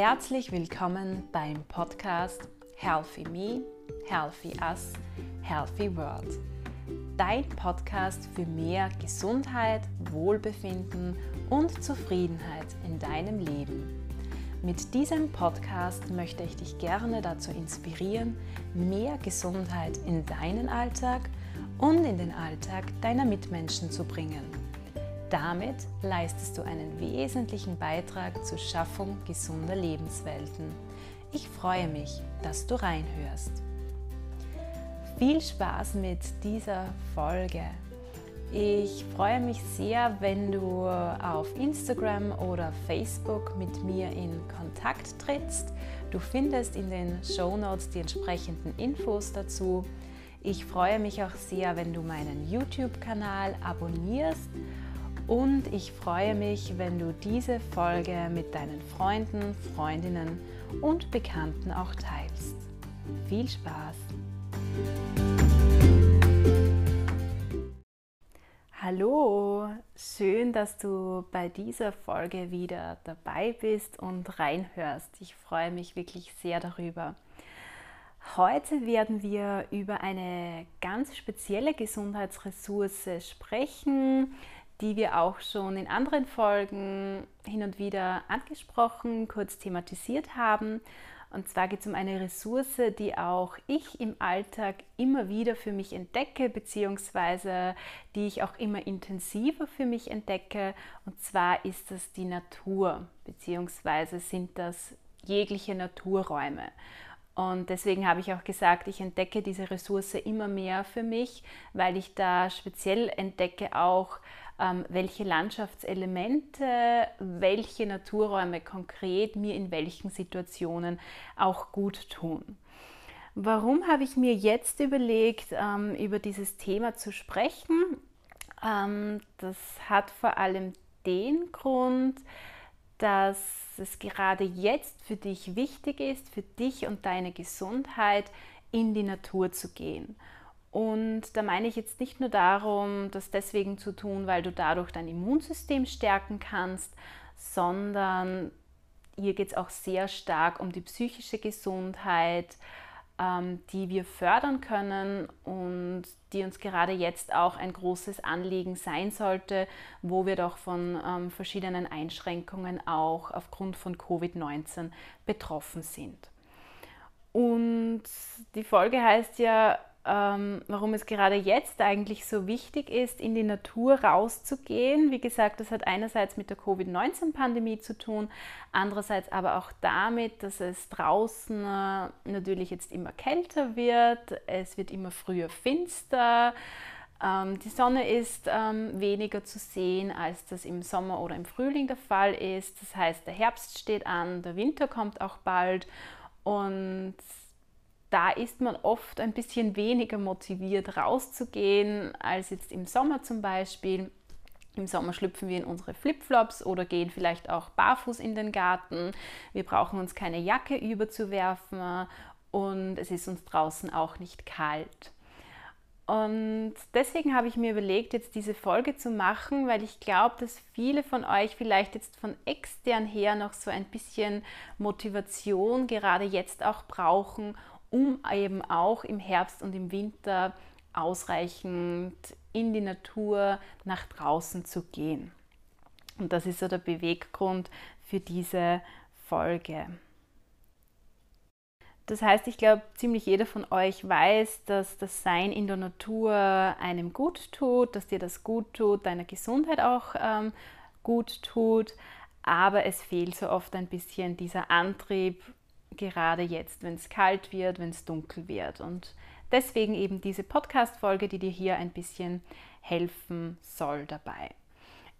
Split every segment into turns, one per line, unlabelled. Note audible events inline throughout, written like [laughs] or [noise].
Herzlich willkommen beim Podcast Healthy Me, Healthy Us, Healthy World. Dein Podcast für mehr Gesundheit, Wohlbefinden und Zufriedenheit in deinem Leben. Mit diesem Podcast möchte ich dich gerne dazu inspirieren, mehr Gesundheit in deinen Alltag und in den Alltag deiner Mitmenschen zu bringen. Damit leistest du einen wesentlichen Beitrag zur Schaffung gesunder Lebenswelten. Ich freue mich, dass du reinhörst. Viel Spaß mit dieser Folge. Ich freue mich sehr, wenn du auf Instagram oder Facebook mit mir in Kontakt trittst. Du findest in den Show Notes die entsprechenden Infos dazu. Ich freue mich auch sehr, wenn du meinen YouTube-Kanal abonnierst und ich freue mich, wenn du diese Folge mit deinen Freunden, Freundinnen und Bekannten auch teilst. Viel Spaß! Hallo, schön, dass du bei dieser Folge wieder dabei bist und reinhörst. Ich freue mich wirklich sehr darüber. Heute werden wir über eine ganz spezielle Gesundheitsressource sprechen, die wir auch schon in anderen Folgen hin und wieder angesprochen, kurz thematisiert haben. Und zwar geht es um eine Ressource, die auch ich im Alltag immer wieder für mich entdecke, beziehungsweise die ich auch immer intensiver für mich entdecke. Und zwar ist das die Natur, beziehungsweise sind das jegliche Naturräume. Und deswegen habe ich auch gesagt, ich entdecke diese Ressource immer mehr für mich, weil ich da speziell entdecke auch, welche Landschaftselemente, welche Naturräume konkret mir in welchen Situationen auch gut tun. Warum habe ich mir jetzt überlegt, ähm, über dieses Thema zu sprechen? Ähm, das hat vor allem den Grund, dass es gerade jetzt für dich wichtig ist, für dich und deine Gesundheit in die Natur zu gehen. Und da meine ich jetzt nicht nur darum, das deswegen zu tun, weil du dadurch dein Immunsystem stärken kannst, sondern hier geht es auch sehr stark um die psychische Gesundheit, ähm, die wir fördern können und die uns gerade jetzt auch ein großes Anliegen sein sollte, wo wir doch von ähm, verschiedenen Einschränkungen auch aufgrund von Covid-19 betroffen sind. Und die Folge heißt ja ähm, warum es gerade jetzt eigentlich so wichtig ist, in die Natur rauszugehen. Wie gesagt, das hat einerseits mit der Covid-19-Pandemie zu tun, andererseits aber auch damit, dass es draußen äh, natürlich jetzt immer kälter wird, es wird immer früher finster. Ähm, die Sonne ist ähm, weniger zu sehen, als das im Sommer oder im Frühling der Fall ist. Das heißt, der Herbst steht an, der Winter kommt auch bald und da ist man oft ein bisschen weniger motiviert rauszugehen als jetzt im Sommer zum Beispiel. Im Sommer schlüpfen wir in unsere Flipflops oder gehen vielleicht auch barfuß in den Garten. Wir brauchen uns keine Jacke überzuwerfen und es ist uns draußen auch nicht kalt. Und deswegen habe ich mir überlegt, jetzt diese Folge zu machen, weil ich glaube, dass viele von euch vielleicht jetzt von extern her noch so ein bisschen Motivation gerade jetzt auch brauchen, um eben auch im Herbst und im Winter ausreichend in die Natur nach draußen zu gehen. Und das ist so der Beweggrund für diese Folge. Das heißt, ich glaube, ziemlich jeder von euch weiß, dass das Sein in der Natur einem gut tut, dass dir das gut tut, deiner Gesundheit auch ähm, gut tut. Aber es fehlt so oft ein bisschen dieser Antrieb, gerade jetzt, wenn es kalt wird, wenn es dunkel wird. Und deswegen eben diese Podcast-Folge, die dir hier ein bisschen helfen soll dabei.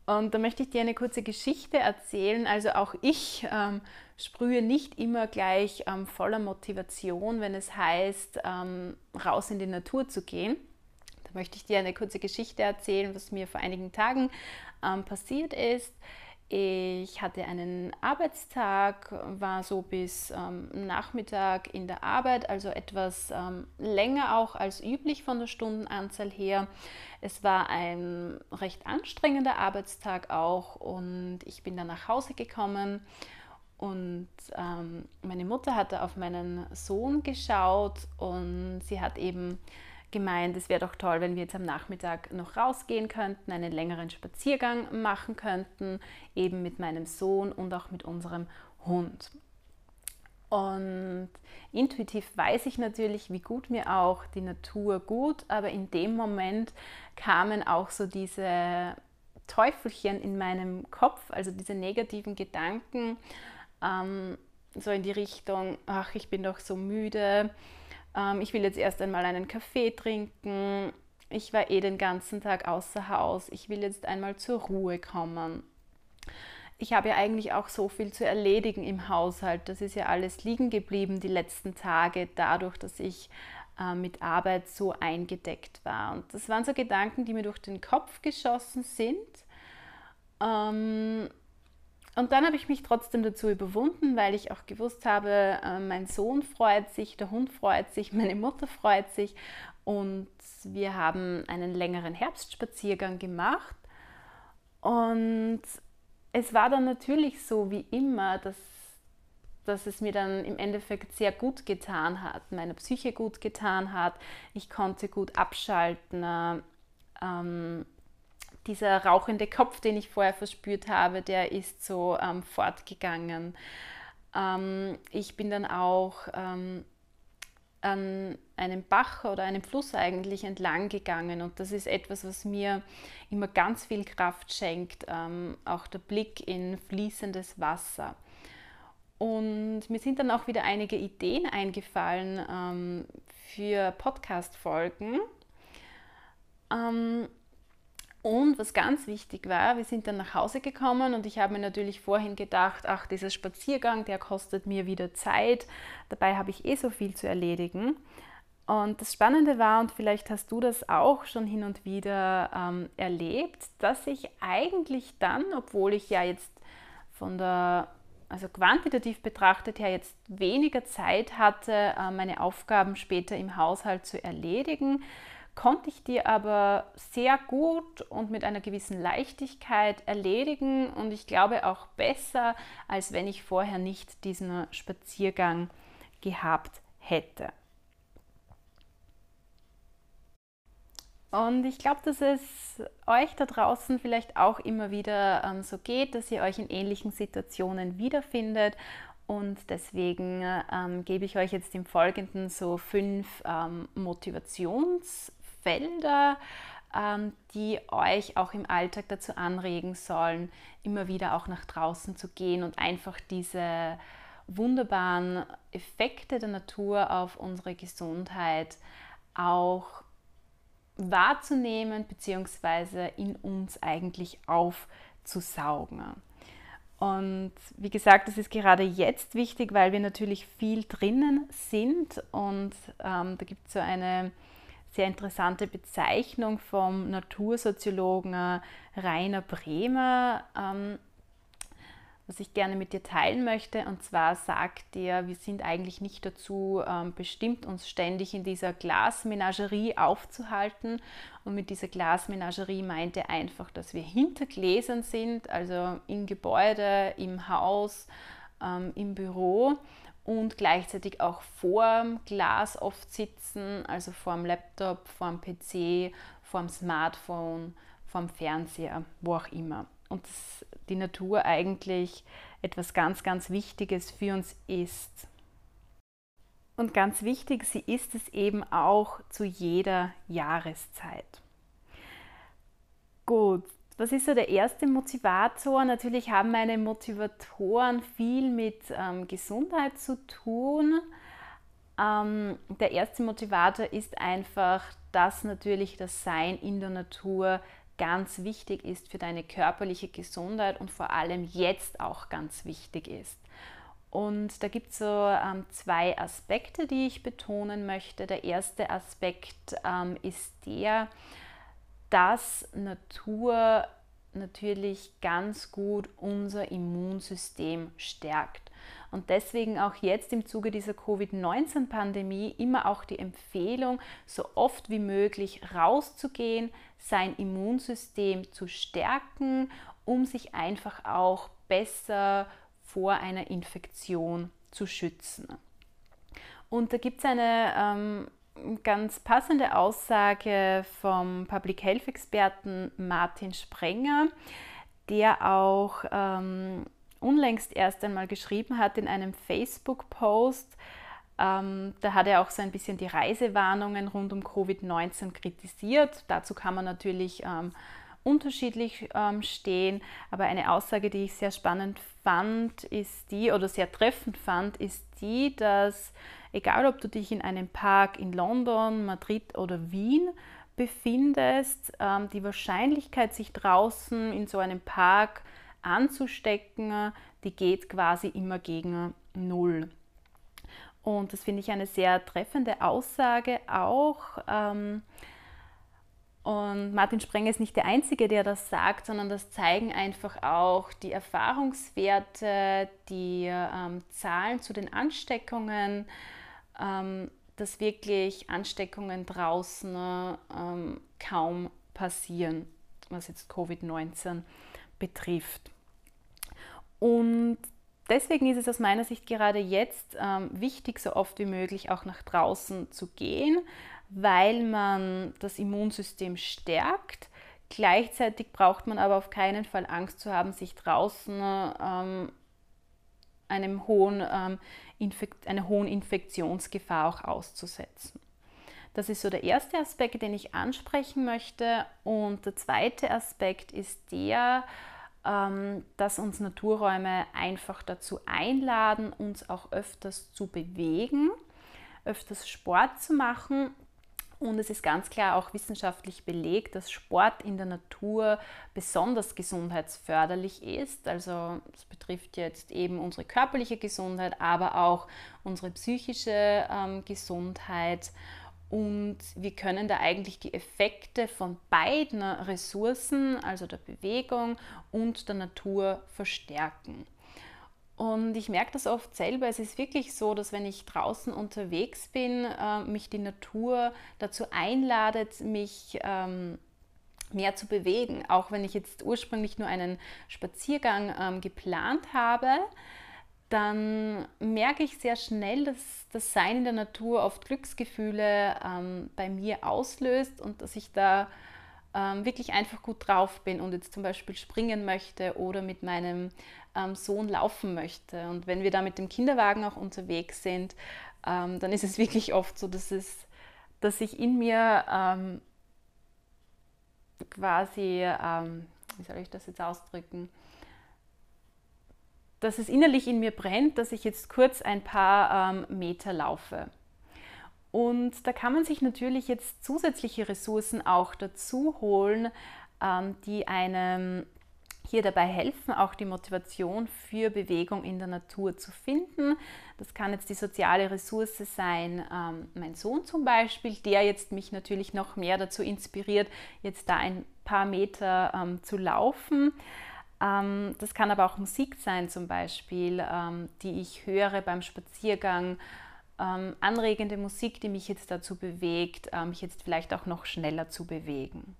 Und da möchte ich dir eine kurze Geschichte erzählen. Also auch ich ähm, sprühe nicht immer gleich ähm, voller Motivation, wenn es heißt, ähm, raus in die Natur zu gehen. Da möchte ich dir eine kurze Geschichte erzählen, was mir vor einigen Tagen ähm, passiert ist. Ich hatte einen Arbeitstag, war so bis ähm, Nachmittag in der Arbeit, also etwas ähm, länger auch als üblich von der Stundenanzahl her. Es war ein recht anstrengender Arbeitstag auch und ich bin dann nach Hause gekommen Und ähm, meine Mutter hatte auf meinen Sohn geschaut und sie hat eben gemeint, es wäre doch toll, wenn wir jetzt am Nachmittag noch rausgehen könnten, einen längeren Spaziergang machen könnten, eben mit meinem Sohn und auch mit unserem Hund. Und intuitiv weiß ich natürlich, wie gut mir auch die Natur gut, aber in dem Moment kamen auch so diese Teufelchen in meinem Kopf, also diese negativen Gedanken, ähm, so in die Richtung, ach, ich bin doch so müde, ähm, ich will jetzt erst einmal einen Kaffee trinken, ich war eh den ganzen Tag außer Haus, ich will jetzt einmal zur Ruhe kommen. Ich habe ja eigentlich auch so viel zu erledigen im Haushalt. Das ist ja alles liegen geblieben die letzten Tage, dadurch, dass ich äh, mit Arbeit so eingedeckt war. Und das waren so Gedanken, die mir durch den Kopf geschossen sind. Ähm, und dann habe ich mich trotzdem dazu überwunden, weil ich auch gewusst habe, äh, mein Sohn freut sich, der Hund freut sich, [laughs] meine Mutter freut sich und wir haben einen längeren Herbstspaziergang gemacht. Und es war dann natürlich so wie immer, dass, dass es mir dann im Endeffekt sehr gut getan hat, meiner Psyche gut getan hat. Ich konnte gut abschalten. Ähm, dieser rauchende Kopf, den ich vorher verspürt habe, der ist so ähm, fortgegangen. Ähm, ich bin dann auch ähm, an einem Bach oder einem Fluss eigentlich entlang gegangen und das ist etwas, was mir immer ganz viel Kraft schenkt, ähm, auch der Blick in fließendes Wasser. Und mir sind dann auch wieder einige Ideen eingefallen ähm, für Podcast-Folgen. Ähm, und was ganz wichtig war, wir sind dann nach Hause gekommen und ich habe mir natürlich vorhin gedacht, ach, dieser Spaziergang, der kostet mir wieder Zeit. Dabei habe ich eh so viel zu erledigen. Und das Spannende war, und vielleicht hast du das auch schon hin und wieder ähm, erlebt, dass ich eigentlich dann, obwohl ich ja jetzt von der, also quantitativ betrachtet her jetzt weniger Zeit hatte, äh, meine Aufgaben später im Haushalt zu erledigen, konnte ich die aber sehr gut und mit einer gewissen Leichtigkeit erledigen und ich glaube auch besser, als wenn ich vorher nicht diesen Spaziergang gehabt hätte. Und ich glaube, dass es euch da draußen vielleicht auch immer wieder ähm, so geht, dass ihr euch in ähnlichen Situationen wiederfindet. Und deswegen ähm, gebe ich euch jetzt im Folgenden so fünf ähm, Motivations- Felder, ähm, die euch auch im Alltag dazu anregen sollen, immer wieder auch nach draußen zu gehen und einfach diese wunderbaren Effekte der Natur auf unsere Gesundheit auch wahrzunehmen bzw. in uns eigentlich aufzusaugen. Und wie gesagt, das ist gerade jetzt wichtig, weil wir natürlich viel drinnen sind und ähm, da gibt es so eine sehr interessante Bezeichnung vom Natursoziologen äh, Rainer Bremer, ähm, was ich gerne mit dir teilen möchte. Und zwar sagt er, wir sind eigentlich nicht dazu ähm, bestimmt, uns ständig in dieser Glasmenagerie aufzuhalten. Und mit dieser Glasmenagerie meint er einfach, dass wir hinter Gläsern sind, also im Gebäude, im Haus, ähm, im Büro und gleichzeitig auch vorm Glas oft sitzen, also vorm Laptop, vorm PC, vorm Smartphone, vorm Fernseher, wo auch immer. Und dass die Natur eigentlich etwas ganz, ganz Wichtiges für uns ist. Und ganz wichtig, sie ist es eben auch zu jeder Jahreszeit. Gut, was ist so der erste Motivator? Natürlich haben meine Motivatoren viel mit ähm, Gesundheit zu tun. Ähm, der erste Motivator ist einfach, dass natürlich das Sein in der Natur ganz wichtig ist für deine körperliche Gesundheit und vor allem jetzt auch ganz wichtig ist. Und da gibt es so ähm, zwei Aspekte, die ich betonen möchte. Der erste Aspekt ähm, ist der, dass Natur natürlich ganz gut unser Immunsystem stärkt. Und deswegen auch jetzt im Zuge dieser Covid-19-Pandemie immer auch die Empfehlung, so oft wie möglich rauszugehen, sein Immunsystem zu stärken, um sich einfach auch besser vor einer Infektion zu schützen. Und da gibt es eine ähm, ganz passende Aussage vom Public Health Experten Martin Sprenger, der auch ähm, unlängst erst einmal geschrieben hat in einem Facebook-Post. Ähm, da hat er auch so ein bisschen die Reisewarnungen rund um Covid-19 kritisiert. Dazu kann man natürlich ähm, unterschiedlich ähm, stehen, aber eine Aussage, die ich sehr spannend fand, ist die, oder sehr treffend fand, ist die, dass egal ob du dich in einem Park in London, Madrid oder Wien befindest, ähm, die Wahrscheinlichkeit, sich draußen in so einem Park anzustecken, die geht quasi immer gegen Null. Und das finde ich eine sehr treffende Aussage auch. Ähm, und Martin Sprenger ist nicht der Einzige, der das sagt, sondern das zeigen einfach auch die Erfahrungswerte, die ähm, Zahlen zu den Ansteckungen, ähm, dass wirklich Ansteckungen draußen ähm, kaum passieren, was jetzt Covid-19 betrifft. Und deswegen ist es aus meiner Sicht gerade jetzt ähm, wichtig, so oft wie möglich auch nach draußen zu gehen, weil man das Immunsystem stärkt. Gleichzeitig braucht man aber auf keinen Fall Angst zu haben, sich draußen ähm, einem hohen, ähm, einer hohen Infektionsgefahr auch auszusetzen. Das ist so der erste Aspekt, den ich ansprechen möchte. Und der zweite Aspekt ist der, ähm, dass uns Naturräume einfach dazu einladen, uns auch öfters zu bewegen, öfters Sport zu machen. Und es ist ganz klar auch wissenschaftlich belegt, dass Sport in der Natur besonders gesundheitsförderlich ist. Also es betrifft jetzt eben unsere körperliche Gesundheit, aber auch unsere psychische ähm, Gesundheit. Und wir können da eigentlich die Effekte von beiden Ressourcen, also der Bewegung und der Natur, verstärken. Und ich merke das oft selber. Es ist wirklich so, dass wenn ich draußen unterwegs bin, äh, mich die Natur dazu einladet, mich ähm, mehr zu bewegen. Auch wenn ich jetzt ursprünglich nur einen Spaziergang ähm, geplant habe, dann merke ich sehr schnell, dass das Sein in der Natur oft Glücksgefühle ähm, bei mir auslöst und dass ich da ähm, wirklich einfach gut drauf bin und jetzt zum Beispiel springen möchte oder mit meinem ähm, Sohn laufen möchte. Und wenn wir da mit dem Kinderwagen auch unterwegs sind, ähm, dann ist es [laughs] wirklich oft so, dass, es, dass ich in mir ähm, quasi, ähm, wie soll ich das jetzt ausdrücken, dass es innerlich in mir brennt, dass ich jetzt kurz ein paar ähm, Meter laufe. Und da kann man sich natürlich jetzt zusätzliche Ressourcen auch dazu holen, ähm, die einem hier dabei helfen, auch die Motivation für Bewegung in der Natur zu finden. Das kann jetzt die soziale Ressource sein, ähm, mein Sohn zum Beispiel, der jetzt mich natürlich noch mehr dazu inspiriert, jetzt da ein paar Meter ähm, zu laufen. Das kann aber auch Musik sein zum Beispiel, die ich höre beim Spaziergang. Ähm, anregende Musik, die mich jetzt dazu bewegt, mich jetzt vielleicht auch noch schneller zu bewegen.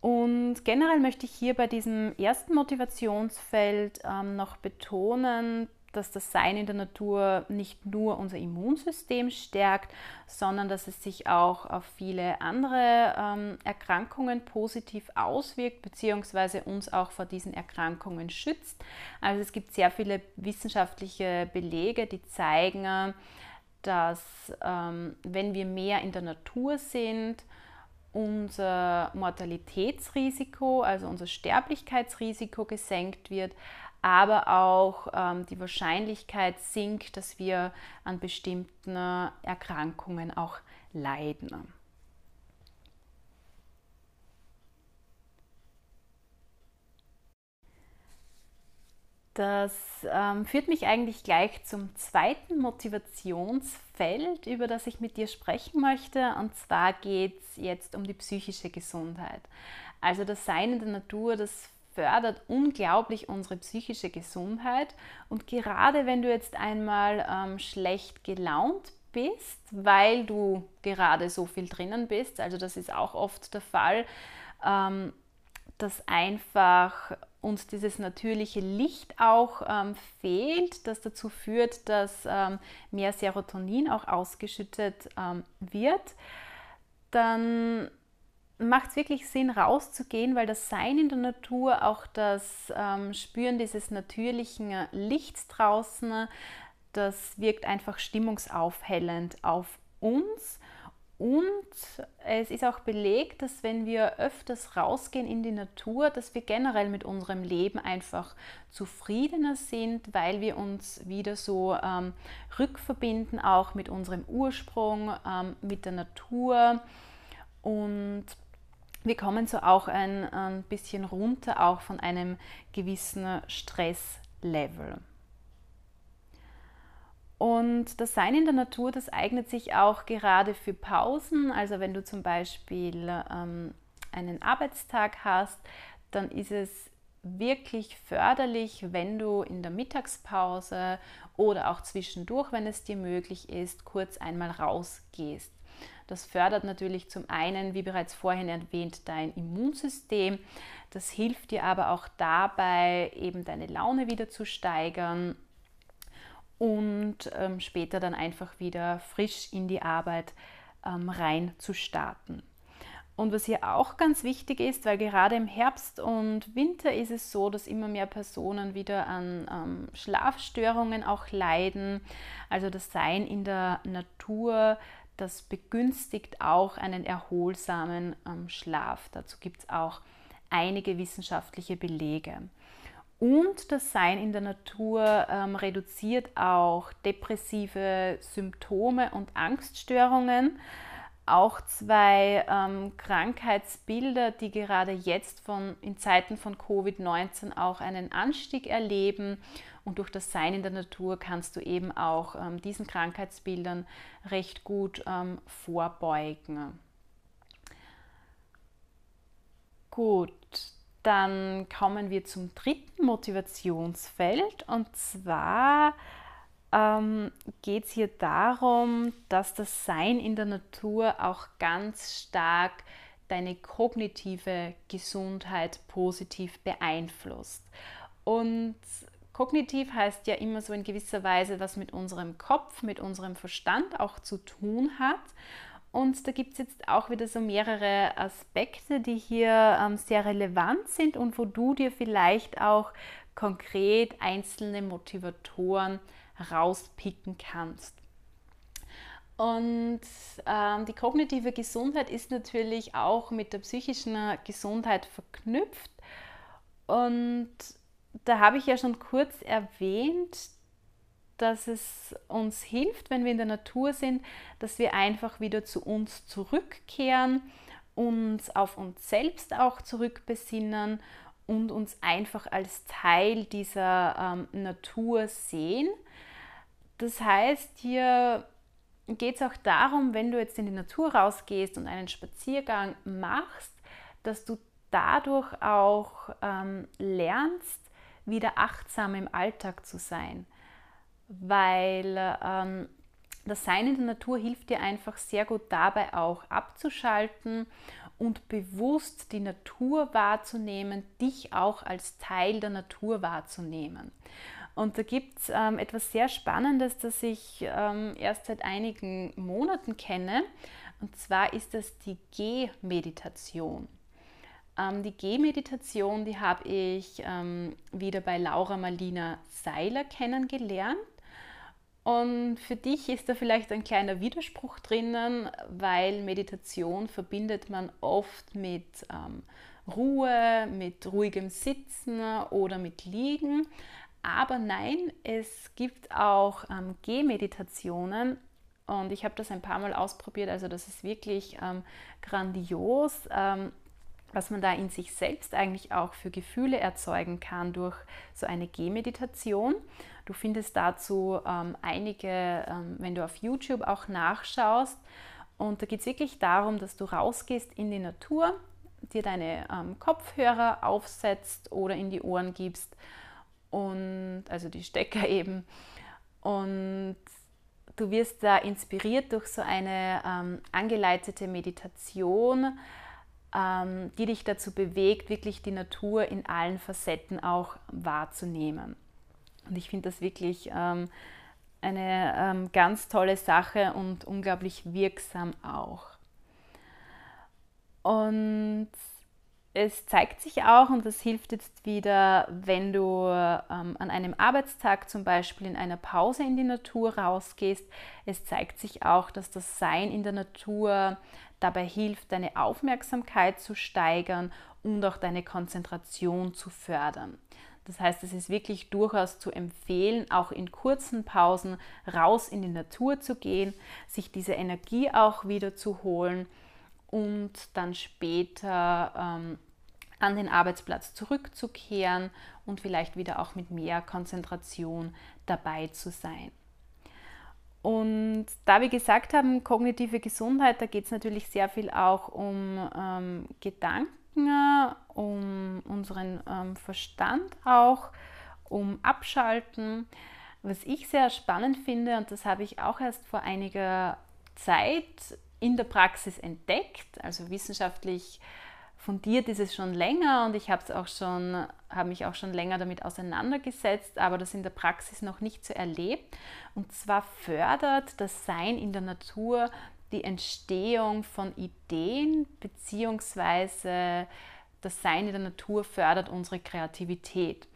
Und generell möchte ich hier bei diesem ersten Motivationsfeld noch betonen, dass das Sein in der Natur nicht nur unser Immunsystem stärkt, sondern dass es sich auch auf viele andere ähm, Erkrankungen positiv auswirkt, beziehungsweise uns auch vor diesen Erkrankungen schützt. Also es gibt sehr viele wissenschaftliche Belege, die zeigen, dass ähm, wenn wir mehr in der Natur sind, unser Mortalitätsrisiko, also unser Sterblichkeitsrisiko gesenkt wird, aber auch ähm, die Wahrscheinlichkeit sinkt, dass wir an bestimmten Erkrankungen auch leiden. Das ähm, führt mich eigentlich gleich zum zweiten Motivationsfeld, über das ich mit dir sprechen möchte. Und zwar geht es jetzt um die psychische Gesundheit. Also das Sein in der Natur, das fördert unglaublich unsere psychische Gesundheit. Und gerade wenn du jetzt einmal ähm, schlecht gelaunt bist, weil du gerade so viel drinnen bist, also das ist auch oft der Fall, ähm, dass einfach uns dieses natürliche Licht auch ähm, fehlt, das dazu führt, dass ähm, mehr Serotonin auch ausgeschüttet ähm, wird, dann macht es wirklich Sinn, rauszugehen, weil das Sein in der Natur, auch das ähm, Spüren dieses natürlichen Lichts draußen, das wirkt einfach stimmungsaufhellend auf uns und es ist auch belegt, dass wenn wir öfters rausgehen in die Natur, dass wir generell mit unserem Leben einfach zufriedener sind, weil wir uns wieder so ähm, rückverbinden, auch mit unserem Ursprung, ähm, mit der Natur. Und wir kommen so auch ein, ein bisschen runter, auch von einem gewissen Stresslevel. Und das Sein in der Natur, das eignet sich auch gerade für Pausen. Also wenn du zum Beispiel ähm, einen Arbeitstag hast, dann ist es wirklich förderlich, wenn du in der Mittagspause oder auch zwischendurch, wenn es dir möglich ist, kurz einmal rausgehst. Das fördert natürlich zum einen, wie bereits vorhin erwähnt, dein Immunsystem. Das hilft dir aber auch dabei, eben deine Laune wieder zu steigern und ähm, später dann einfach wieder frisch in die Arbeit ähm, rein zu starten. Und was hier auch ganz wichtig ist, weil gerade im Herbst und Winter ist es so, dass immer mehr Personen wieder an ähm, Schlafstörungen auch leiden. Also das Sein in der Natur, das begünstigt auch einen erholsamen ähm, Schlaf. Dazu gibt es auch einige wissenschaftliche Belege. Und das Sein in der Natur ähm, reduziert auch depressive Symptome und Angststörungen. Auch zwei ähm, Krankheitsbilder, die gerade jetzt von, in Zeiten von Covid-19 auch einen Anstieg erleben. Und durch das Sein in der Natur kannst du eben auch ähm, diesen Krankheitsbildern recht gut ähm, vorbeugen. Gut, dann kommen wir zum dritten Motivationsfeld und zwar ähm, geht es hier darum, dass das Sein in der Natur auch ganz stark deine kognitive Gesundheit positiv beeinflusst. Und kognitiv heißt ja immer so in gewisser Weise, was mit unserem Kopf, mit unserem Verstand auch zu tun hat. Und da gibt es jetzt auch wieder so mehrere Aspekte, die hier ähm, sehr relevant sind und wo du dir vielleicht auch konkret einzelne Motivatoren rauspicken kannst. Und ähm, die kognitive Gesundheit ist natürlich auch mit der psychischen Gesundheit verknüpft. Und da habe ich ja schon kurz erwähnt, dass es uns hilft, wenn wir in der Natur sind, dass wir einfach wieder zu uns zurückkehren, uns auf uns selbst auch zurückbesinnen und uns einfach als Teil dieser ähm, Natur sehen. Das heißt, hier geht es auch darum, wenn du jetzt in die Natur rausgehst und einen Spaziergang machst, dass du dadurch auch ähm, lernst, wieder achtsam im Alltag zu sein weil ähm, das Sein in der Natur hilft dir einfach sehr gut dabei auch abzuschalten und bewusst die Natur wahrzunehmen, dich auch als Teil der Natur wahrzunehmen. Und da gibt es ähm, etwas sehr Spannendes, das ich ähm, erst seit einigen Monaten kenne. Und zwar ist das die G-Meditation. Ähm, die G-Meditation, die habe ich ähm, wieder bei Laura Marlina Seiler kennengelernt. Und für dich ist da vielleicht ein kleiner Widerspruch drinnen, weil Meditation verbindet man oft mit ähm, Ruhe, mit ruhigem Sitzen oder mit Liegen. Aber nein, es gibt auch ähm, Gehmeditationen und ich habe das ein paar Mal ausprobiert. Also das ist wirklich ähm, grandios, ähm, was man da in sich selbst eigentlich auch für Gefühle erzeugen kann durch so eine Gehmeditation. Du findest dazu ähm, einige, ähm, wenn du auf YouTube auch nachschaust. Und da geht es wirklich darum, dass du rausgehst in die Natur, dir deine ähm, Kopfhörer aufsetzt oder in die Ohren gibst und also die Stecker [laughs] eben. Und du wirst da inspiriert durch so eine ähm, angeleitete Meditation ähm, die dich dazu bewegt, wirklich die Natur in allen Facetten auch wahrzunehmen. Und ich finde das wirklich ähm, eine ähm, ganz tolle Sache und unglaublich wirksam auch. Und es zeigt sich auch, und das hilft jetzt wieder, wenn du ähm, an einem Arbeitstag zum Beispiel in einer Pause in die Natur rausgehst, es zeigt sich auch, dass das Sein in der Natur dabei hilft, deine Aufmerksamkeit zu steigern und auch deine Konzentration zu fördern. Das heißt, es ist wirklich durchaus zu empfehlen, auch in kurzen Pausen raus in die Natur zu gehen, sich diese Energie auch wieder zu holen und dann später ähm, an den Arbeitsplatz zurückzukehren und vielleicht wieder auch mit mehr Konzentration dabei zu sein. Und da wir gesagt haben, kognitive Gesundheit, da geht es natürlich sehr viel auch um ähm, Gedanken, um unseren ähm, Verstand auch, um Abschalten. Was ich sehr spannend finde, und das habe ich auch erst vor einiger Zeit in der Praxis entdeckt. Also wissenschaftlich fundiert ist es schon länger und ich habe es auch schon, habe mich auch schon länger damit auseinandergesetzt, aber das in der Praxis noch nicht so erlebt. Und zwar fördert das Sein in der Natur die Entstehung von Ideen beziehungsweise das Sein in der Natur fördert unsere Kreativität.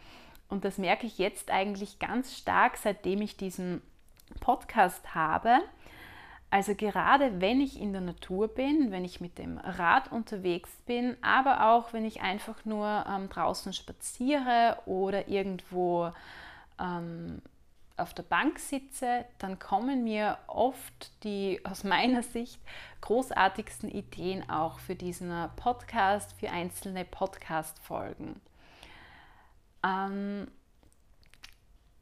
Und das merke ich jetzt eigentlich ganz stark, seitdem ich diesen Podcast habe, also gerade wenn ich in der Natur bin, wenn ich mit dem Rad unterwegs bin, aber auch wenn ich einfach nur ähm, draußen spaziere oder irgendwo ähm, auf der Bank sitze, dann kommen mir oft die aus meiner Sicht großartigsten Ideen auch für diesen Podcast, für einzelne Podcast-Folgen. Ähm,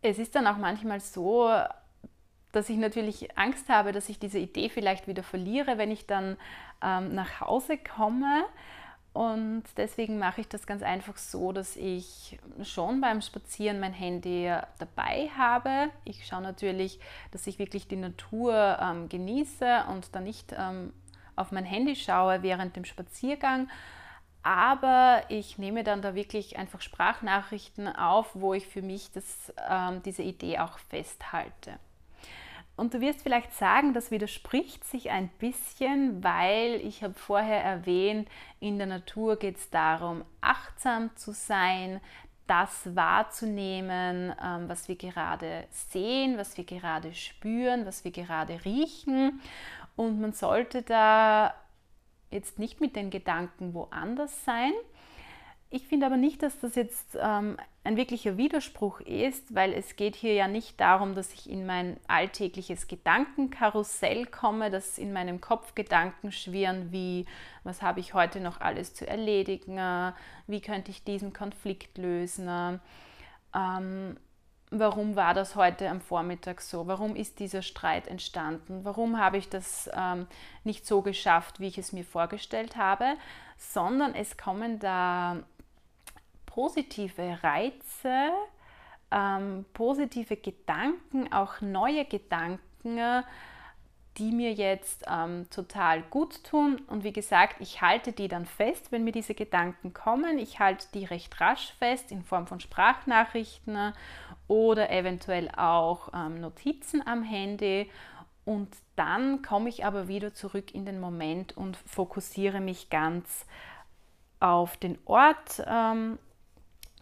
es ist dann auch manchmal so, dass ich natürlich Angst habe, dass ich diese Idee vielleicht wieder verliere, wenn ich dann ähm, nach Hause komme. Und deswegen mache ich das ganz einfach so, dass ich schon beim Spazieren mein Handy dabei habe. Ich schaue natürlich, dass ich wirklich die Natur ähm, genieße und dann nicht ähm, auf mein Handy schaue während dem Spaziergang. Aber ich nehme dann da wirklich einfach Sprachnachrichten auf, wo ich für mich das, ähm, diese Idee auch festhalte. Und du wirst vielleicht sagen, das widerspricht sich ein bisschen, weil ich habe vorher erwähnt, in der Natur geht es darum, achtsam zu sein, das wahrzunehmen, ähm, was wir gerade sehen, was wir gerade spüren, was wir gerade riechen. Und man sollte da jetzt nicht mit den Gedanken woanders sein, ich finde aber nicht, dass das jetzt ähm, ein wirklicher Widerspruch ist, weil es geht hier ja nicht darum, dass ich in mein alltägliches Gedankenkarussell komme, dass in meinem Kopf Gedanken schwirren wie, was habe ich heute noch alles zu erledigen, wie könnte ich diesen Konflikt lösen, ähm, warum war das heute am Vormittag so, warum ist dieser Streit entstanden, warum habe ich das ähm, nicht so geschafft, wie ich es mir vorgestellt habe, sondern es kommen da positive Reize, ähm, positive Gedanken, auch neue Gedanken, die mir jetzt ähm, total gut tun. Und wie gesagt, ich halte die dann fest, wenn mir diese Gedanken kommen. Ich halte die recht rasch fest in Form von Sprachnachrichten oder eventuell auch ähm, Notizen am Handy. Und dann komme ich aber wieder zurück in den Moment und fokussiere mich ganz auf den Ort ähm,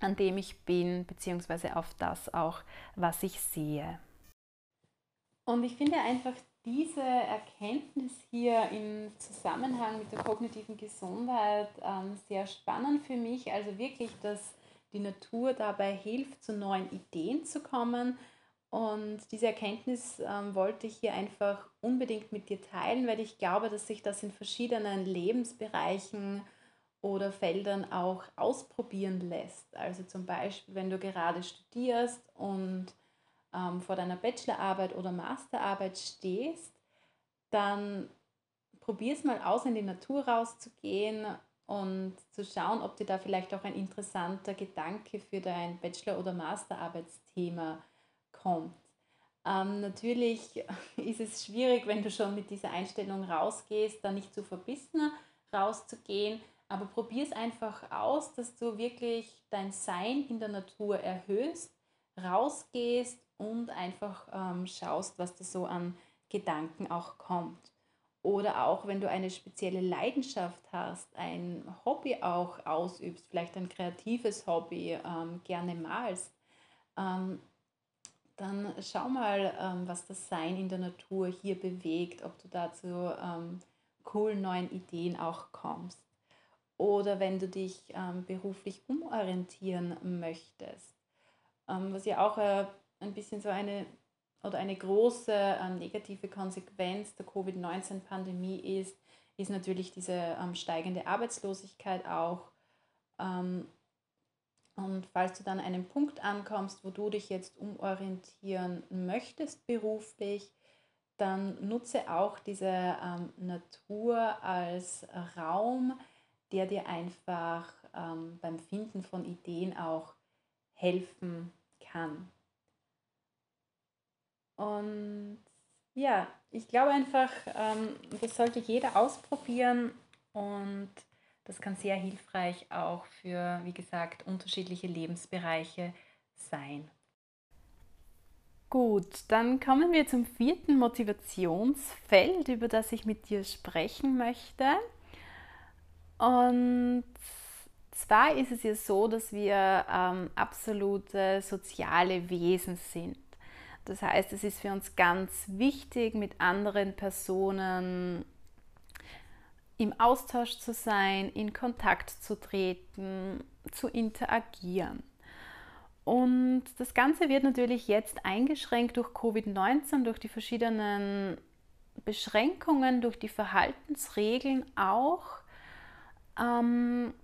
an dem ich bin, beziehungsweise auf das auch, was ich sehe. Und ich finde einfach diese Erkenntnis hier im Zusammenhang mit der kognitiven Gesundheit ähm, sehr spannend für mich. Also wirklich, dass die Natur dabei hilft, zu neuen Ideen zu kommen. Und diese Erkenntnis ähm, wollte ich hier einfach unbedingt mit dir teilen, weil ich glaube, dass sich das in verschiedenen Lebensbereichen oder Feldern auch ausprobieren lässt. Also zum Beispiel, wenn du gerade studierst und ähm, vor deiner Bachelorarbeit oder Masterarbeit stehst, dann probier es mal aus, in die Natur rauszugehen und zu schauen, ob dir da vielleicht auch ein interessanter Gedanke für dein Bachelor- oder Masterarbeitsthema kommt. Ähm, natürlich [laughs] ist es schwierig, wenn du schon mit dieser Einstellung rausgehst, da nicht zu verbissen rauszugehen, Aber probier es einfach aus, dass du wirklich dein Sein in der Natur erhöhst, rausgehst und einfach ähm, schaust, was da so an Gedanken auch kommt. Oder auch wenn du eine spezielle Leidenschaft hast, ein Hobby auch ausübst, vielleicht ein kreatives Hobby, ähm, gerne malst, ähm, dann schau mal, ähm, was das Sein in der Natur hier bewegt, ob du dazu ähm, coolen neuen Ideen auch kommst. Oder wenn du dich ähm, beruflich umorientieren möchtest, ähm, was ja auch äh, ein bisschen so eine oder eine große äh, negative Konsequenz der Covid-19-Pandemie ist, ist natürlich diese ähm, steigende Arbeitslosigkeit auch. Ähm, und falls du dann an einen Punkt ankommst, wo du dich jetzt umorientieren möchtest beruflich, dann nutze auch diese ähm, Natur als Raum, der dir einfach ähm, beim Finden von Ideen auch helfen kann. Und ja, ich glaube einfach, ähm, das sollte jeder ausprobieren und das kann sehr hilfreich auch für, wie gesagt, unterschiedliche Lebensbereiche sein. Gut, dann kommen wir zum vierten Motivationsfeld, über das ich mit dir sprechen möchte. Und zwar ist es ja so, dass wir ähm, absolute soziale Wesen sind. Das heißt, es ist für uns ganz wichtig, mit anderen Personen im Austausch zu sein, in Kontakt zu treten, zu interagieren. Und das Ganze wird natürlich jetzt eingeschränkt durch Covid-19, durch die verschiedenen Beschränkungen, durch die Verhaltensregeln auch. Ähm,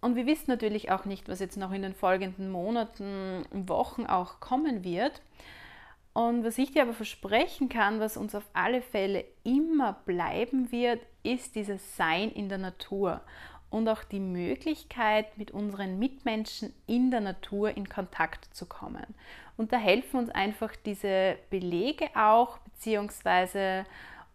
und wir wissen natürlich auch nicht, was jetzt noch in den folgenden Monaten, Wochen auch kommen wird. Und was ich dir aber versprechen kann, was uns auf alle Fälle immer bleiben wird, ist dieses Sein in der Natur und auch die Möglichkeit, mit unseren Mitmenschen in der Natur in Kontakt zu kommen. Und da helfen uns einfach diese Belege auch, beziehungsweise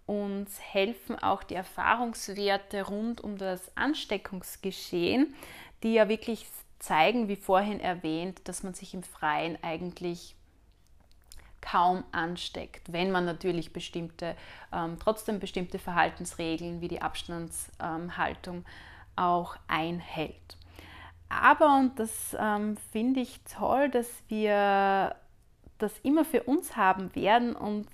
uns helfen auch die Erfahrungswerte rund um das Ansteckungsgeschehen, die ja wirklich zeigen, wie vorhin erwähnt, dass man sich im Freien eigentlich kaum ansteckt, wenn man natürlich bestimmte, ähm, trotzdem bestimmte Verhaltensregeln wie die Abstandshaltung ähm, auch einhält. Aber, und das ähm, finde ich toll, dass wir das immer für uns haben werden und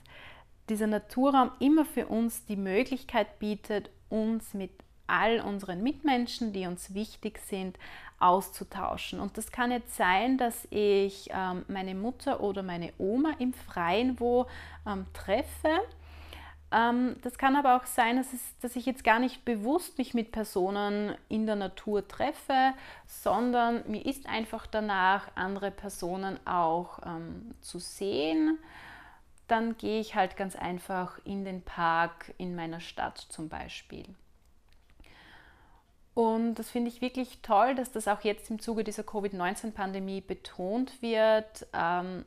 dieser Naturraum immer für uns die Möglichkeit bietet, uns mit all unseren Mitmenschen, die uns wichtig sind, auszutauschen. Und das kann jetzt sein, dass ich ähm, meine Mutter oder meine Oma im Freien wo ähm, treffe. Ähm, das kann aber auch sein, dass, es, dass ich jetzt gar nicht bewusst mich mit Personen in der Natur treffe, sondern mir ist einfach danach, andere Personen auch ähm, zu sehen. Dann gehe ich halt ganz einfach in den Park in meiner Stadt zum Beispiel. Und das finde ich wirklich toll, dass das auch jetzt im Zuge dieser Covid-19-Pandemie betont wird, ähm,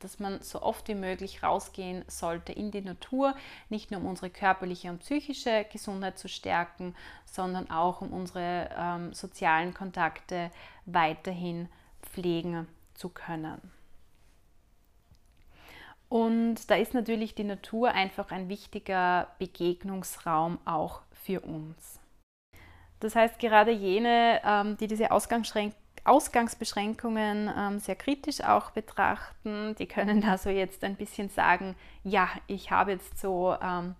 dass man so oft wie möglich rausgehen sollte in die Natur, nicht nur um unsere körperliche und psychische Gesundheit zu stärken, sondern auch um unsere ähm, sozialen Kontakte weiterhin pflegen zu können. Und da ist natürlich die Natur einfach ein wichtiger Begegnungsraum auch für uns. Das heißt, gerade jene, ähm, die diese Ausgangsbeschränkungen ähm, sehr kritisch auch betrachten, die können da so jetzt ein bisschen sagen, ja, ich habe jetzt so ähm,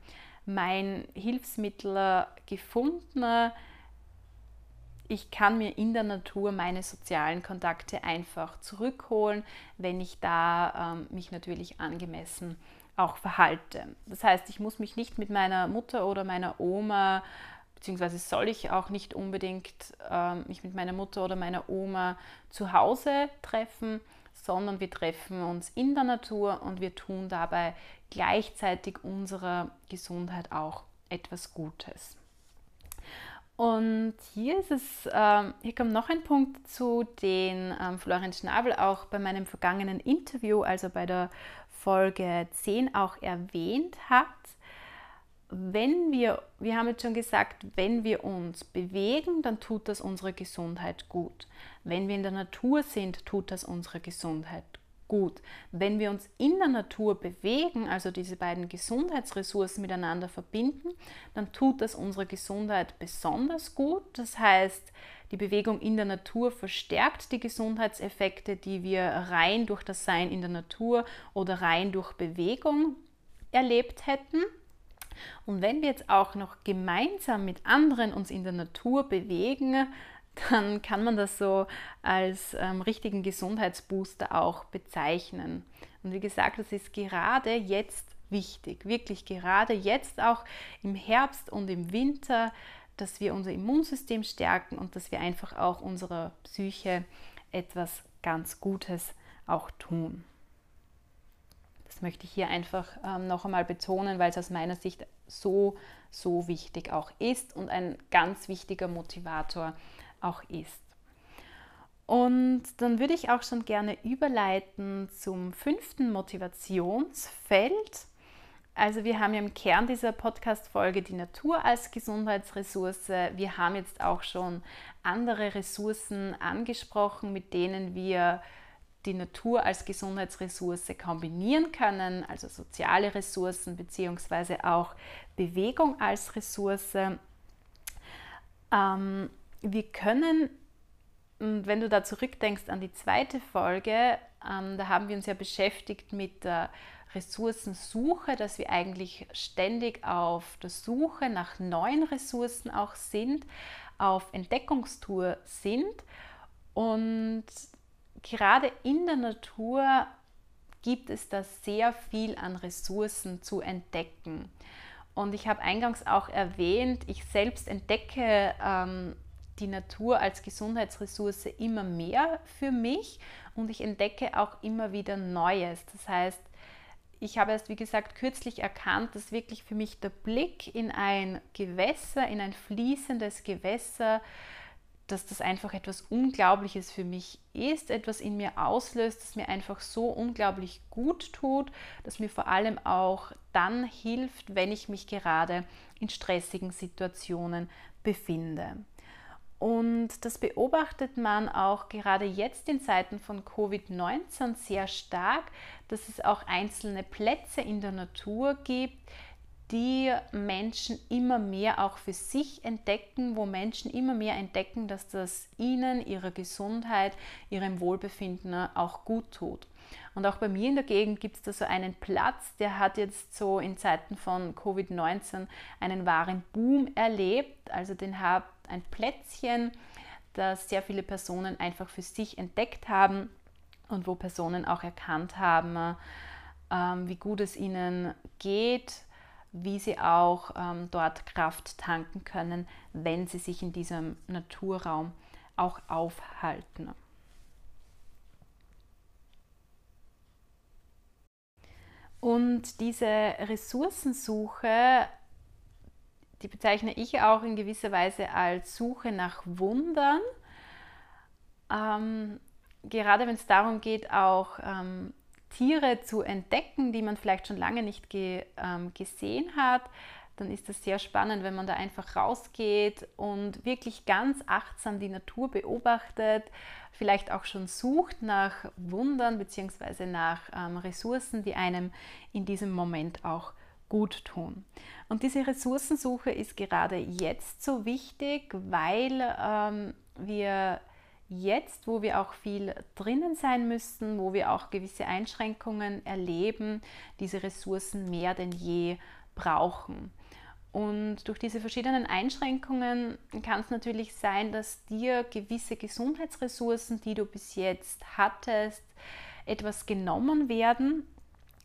mein Hilfsmittel gefunden. Ich kann mir in der Natur meine sozialen Kontakte einfach zurückholen, wenn ich da ähm, mich natürlich angemessen auch verhalte. Das heißt, ich muss mich nicht mit meiner Mutter oder meiner Oma beziehungsweise soll ich auch nicht unbedingt äh, mich mit meiner Mutter oder meiner Oma zu Hause treffen, sondern wir treffen uns in der Natur und wir tun dabei gleichzeitig unserer Gesundheit auch etwas Gutes. Und hier ist es, äh, hier kommt noch ein Punkt zu, den ähm, Florian Schnabel auch bei meinem vergangenen Interview, also bei der Folge 10 auch erwähnt hat. wenn wir, wir haben jetzt schon gesagt, wenn wir uns bewegen, dann tut das unserer Gesundheit gut. Wenn wir in der Natur sind, tut das unserer Gesundheit gut. Wenn wir uns in der Natur bewegen, also diese beiden Gesundheitsressourcen miteinander verbinden, dann tut das unserer Gesundheit besonders gut. Das heißt, die Bewegung in der Natur verstärkt die Gesundheitseffekte, die wir rein durch das Sein in der Natur oder rein durch Bewegung erlebt hätten. Und wenn wir jetzt auch noch gemeinsam mit anderen uns in der Natur bewegen, dann kann man das so als ähm, richtigen Gesundheitsbooster auch bezeichnen. Und wie gesagt, das ist gerade jetzt wichtig, wirklich gerade jetzt auch im Herbst und im Winter, dass wir unser Immunsystem stärken und dass wir einfach auch unserer Psyche etwas ganz Gutes auch tun. Das möchte ich hier einfach ähm, noch einmal betonen, weil es aus meiner Sicht so, so wichtig auch ist und ein ganz wichtiger Motivator auch ist. Und dann würde ich auch schon gerne überleiten zum fünften Motivationsfeld. Also wir haben ja im Kern dieser Podcast-Folge die Natur als Gesundheitsressource. Wir haben jetzt auch schon andere Ressourcen angesprochen, mit denen wir die Natur als Gesundheitsressource kombinieren können, also soziale Ressourcen beziehungsweise auch Bewegung als Ressource. Ähm, wir können, wenn du da zurückdenkst an die zweite Folge, ähm, da haben wir uns ja beschäftigt mit der Ressourcensuche, dass wir eigentlich ständig auf der Suche nach neuen Ressourcen auch sind, auf Entdeckungstour sind. Und gerade in der Natur gibt es da sehr viel an Ressourcen zu entdecken. Und ich habe eingangs auch erwähnt, ich selbst entdecke ähm, die Natur als Gesundheitsressource immer mehr für mich und ich entdecke auch immer wieder Neues. Das heißt, ich habe erst, wie gesagt, kürzlich erkannt, dass wirklich für mich der Blick in ein Gewässer, in ein fließendes Gewässer, dass das einfach etwas Unglaubliches für mich ist, etwas in mir auslöst, das mir einfach so unglaublich gut tut, das mir vor allem auch dann hilft, wenn ich mich gerade in stressigen Situationen befinde. Und das beobachtet man auch gerade jetzt in Zeiten von Covid-19 sehr stark, dass es auch einzelne Plätze in der Natur gibt, die Menschen immer mehr auch für sich entdecken, wo Menschen immer mehr entdecken, dass das ihnen, ihrer Gesundheit, ihrem Wohlbefinden auch gut tut. Und auch bei mir in der Gegend gibt es da so einen Platz, der hat jetzt so in Zeiten von Covid-19 einen wahren Boom erlebt. Also den hat ein Plätzchen, das sehr viele Personen einfach für sich entdeckt haben und wo Personen auch erkannt haben, ähm, wie gut es ihnen geht, wie sie auch ähm, dort Kraft tanken können, wenn sie sich in diesem Naturraum auch aufhalten. Und diese Ressourcensuche, die bezeichne ich auch in gewisser Weise als Suche nach Wundern. Ähm, gerade wenn es darum geht, auch ähm, Tiere zu entdecken, die man vielleicht schon lange nicht ge, ähm, gesehen hat, dann ist das sehr spannend, wenn man da einfach rausgeht und wirklich ganz achtsam die Natur beobachtet, vielleicht auch schon sucht nach Wundern bzw. nach ähm, Ressourcen, die einem in diesem Moment auch gut tun. Und diese Ressourcensuche ist gerade jetzt so wichtig, weil ähm, wir jetzt, wo wir auch viel drinnen sein müssen, wo wir auch gewisse Einschränkungen erleben, diese Ressourcen mehr denn je brauchen. Und durch diese verschiedenen Einschränkungen kann es natürlich sein, dass dir gewisse Gesundheitsressourcen, die du bis jetzt hattest, etwas genommen werden.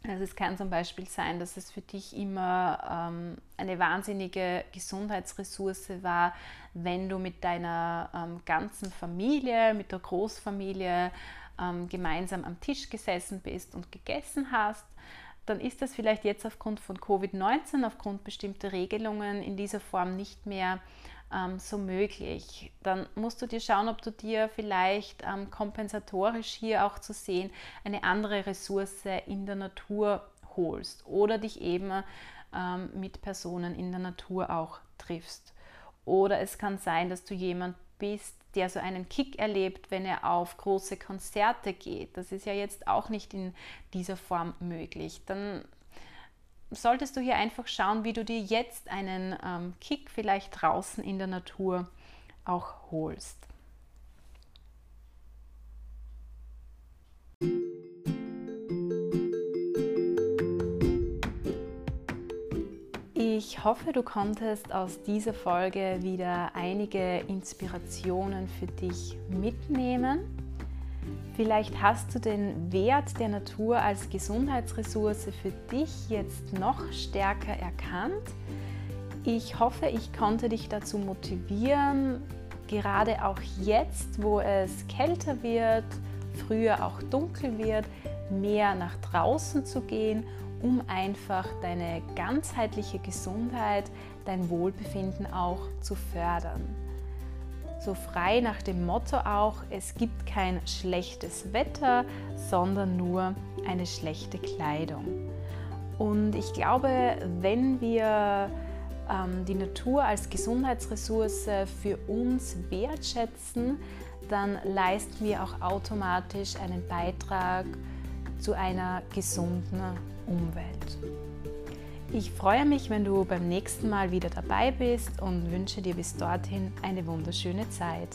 Also es kann zum Beispiel sein, dass es für dich immer ähm, eine wahnsinnige Gesundheitsressource war, wenn du mit deiner ähm, ganzen Familie, mit der Großfamilie ähm, gemeinsam am Tisch gesessen bist und gegessen hast dann ist das vielleicht jetzt aufgrund von Covid-19, aufgrund bestimmter Regelungen in dieser Form nicht mehr ähm, so möglich. Dann musst du dir schauen, ob du dir vielleicht ähm, kompensatorisch hier auch zu sehen eine andere Ressource in der Natur holst oder dich eben ähm, Mitpersonen in der Natur auch triffst. Oder es kann sein, dass du jemand bist, der so einen Kick erlebt, wenn er auf große Konzerte geht. Das ist ja jetzt auch nicht in dieser Form möglich. Dann solltest du hier einfach schauen, wie du dir jetzt einen ähm, Kick vielleicht draußen in der Natur auch holst. Ich hoffe, du konntest aus dieser Folge wieder einige Inspirationen für dich mitnehmen. Vielleicht hast du den Wert der Natur als Gesundheitsressource für dich jetzt noch stärker erkannt. Ich hoffe, ich konnte dich dazu motivieren, gerade auch jetzt, wo es kälter wird, früher auch dunkel wird, mehr nach draußen zu gehen, um einfach deine ganzheitliche Gesundheit, dein Wohlbefinden auch zu fördern so frei nach dem Motto auch, es gibt kein schlechtes Wetter, sondern nur eine schlechte Kleidung. Und ich glaube, wenn wir ähm, die Natur als Gesundheitsressource für uns wertschätzen, dann leisten wir auch automatisch einen Beitrag zu einer gesunden Umwelt. Ich freue mich, wenn du beim nächsten Mal wieder dabei bist und wünsche dir bis dorthin eine wunderschöne Zeit.